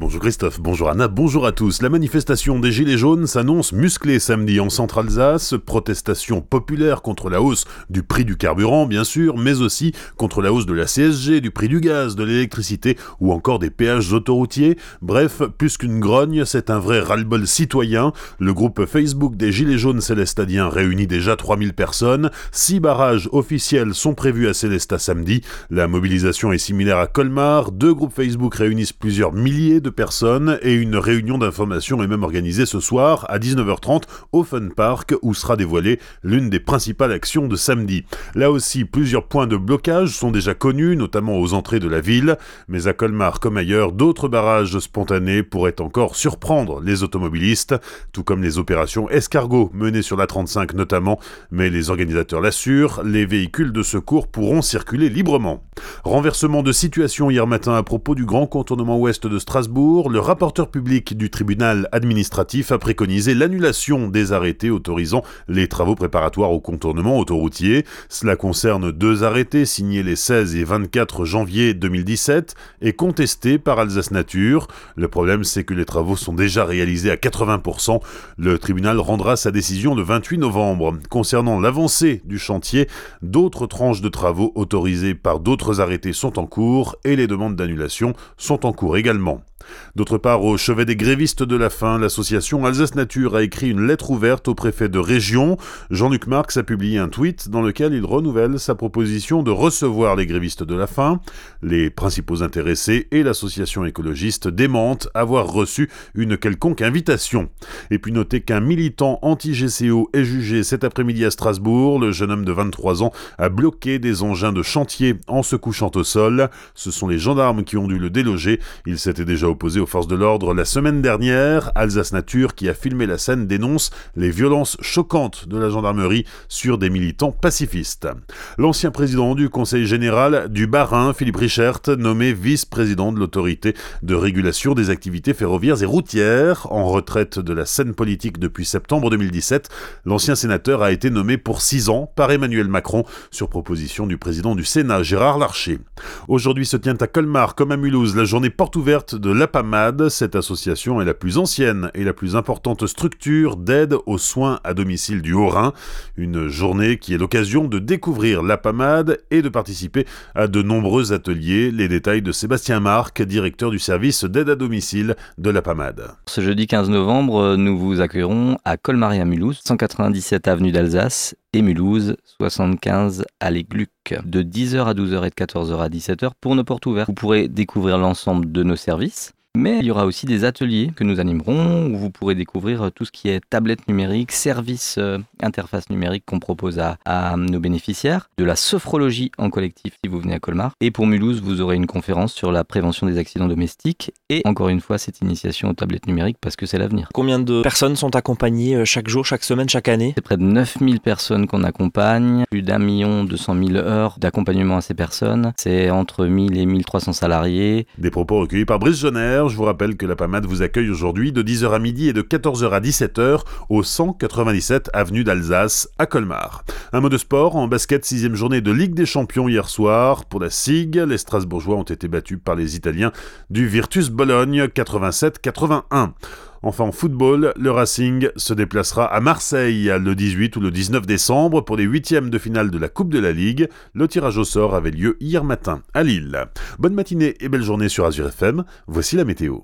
Bonjour Christophe, bonjour Anna, bonjour à tous. La manifestation des Gilets jaunes s'annonce musclée samedi en Centre-Alsace. Protestation populaire contre la hausse du prix du carburant, bien sûr, mais aussi contre la hausse de la CSG, du prix du gaz, de l'électricité ou encore des péages autoroutiers. Bref, plus qu'une grogne, c'est un vrai ras-le-bol citoyen. Le groupe Facebook des Gilets jaunes célestadiens réunit déjà 3000 personnes. Six barrages officiels sont prévus à Célestat samedi. La mobilisation est similaire à Colmar. Deux groupes Facebook réunissent plusieurs milliers de personnes et une réunion d'information est même organisée ce soir à 19h30 au Fun Park où sera dévoilée l'une des principales actions de samedi. Là aussi, plusieurs points de blocage sont déjà connus, notamment aux entrées de la ville, mais à Colmar comme ailleurs, d'autres barrages spontanés pourraient encore surprendre les automobilistes, tout comme les opérations escargot menées sur la 35 notamment, mais les organisateurs l'assurent, les véhicules de secours pourront circuler librement. Renversement de situation hier matin à propos du grand contournement ouest de Strasbourg le rapporteur public du tribunal administratif a préconisé l'annulation des arrêtés autorisant les travaux préparatoires au contournement autoroutier. Cela concerne deux arrêtés signés les 16 et 24 janvier 2017 et contestés par Alsace Nature. Le problème, c'est que les travaux sont déjà réalisés à 80%. Le tribunal rendra sa décision le 28 novembre. Concernant l'avancée du chantier, d'autres tranches de travaux autorisées par d'autres arrêtés sont en cours et les demandes d'annulation sont en cours également. D'autre part, au chevet des grévistes de la faim, l'association Alsace Nature a écrit une lettre ouverte au préfet de région. Jean-Luc Marx a publié un tweet dans lequel il renouvelle sa proposition de recevoir les grévistes de la faim. Les principaux intéressés et l'association écologiste démentent avoir reçu une quelconque invitation. Et puis notez qu'un militant anti-GCO est jugé cet après-midi à Strasbourg. Le jeune homme de 23 ans a bloqué des engins de chantier en se couchant au sol. Ce sont les gendarmes qui ont dû le déloger. Il s'était déjà opposé aux forces de l'ordre la semaine dernière. Alsace Nature, qui a filmé la scène, dénonce les violences choquantes de la gendarmerie sur des militants pacifistes. L'ancien président du Conseil général du Bas-Rhin, Philippe Richert, nommé vice-président de l'autorité de régulation des activités ferroviaires et routières, en retraite de la scène politique depuis septembre 2017, l'ancien sénateur a été nommé pour six ans par Emmanuel Macron sur proposition du président du Sénat, Gérard Larcher. Aujourd'hui se tient à Colmar comme à Mulhouse la journée porte ouverte de l'APAMAD. Cette association est la plus ancienne et la plus importante structure d'aide aux soins à domicile du Haut-Rhin. Une journée qui est l'occasion de découvrir l'APAMAD et de participer à de nombreux ateliers. Les détails de Sébastien Marc, directeur du service d'aide à domicile de l'APAMAD. Ce jeudi 15 novembre, nous vous accueillerons à Colmaria Mulhouse, 197 avenue d'Alsace et Mulhouse, 75 à Gluck, de 10h à 12h et de 14h à 17h pour nos portes ouvertes. Vous pourrez découvrir l'ensemble de nos services mais il y aura aussi des ateliers que nous animerons où vous pourrez découvrir euh, tout ce qui est tablette numérique, service euh, interface numérique qu'on propose à, à, nos bénéficiaires, de la sophrologie en collectif si vous venez à Colmar. Et pour Mulhouse, vous aurez une conférence sur la prévention des accidents domestiques et encore une fois cette initiation aux tablettes numériques parce que c'est l'avenir. Combien de personnes sont accompagnées euh, chaque jour, chaque semaine, chaque année? C'est près de 9000 personnes qu'on accompagne, plus d'un million 200 000 heures d'accompagnement à ces personnes. C'est entre 1000 et 1300 salariés. Des propos recueillis par Brice Jenner je vous rappelle que la PAMAD vous accueille aujourd'hui de 10h à midi et de 14h à 17h au 197 avenue d'Alsace à Colmar. Un mot de sport, en basket, sixième journée de Ligue des Champions hier soir. Pour la SIG, les Strasbourgeois ont été battus par les Italiens du Virtus Bologne 87-81. Enfin en football, le Racing se déplacera à Marseille le 18 ou le 19 décembre pour les huitièmes de finale de la Coupe de la Ligue. Le tirage au sort avait lieu hier matin à Lille. Bonne matinée et belle journée sur Azure FM. Voici la météo.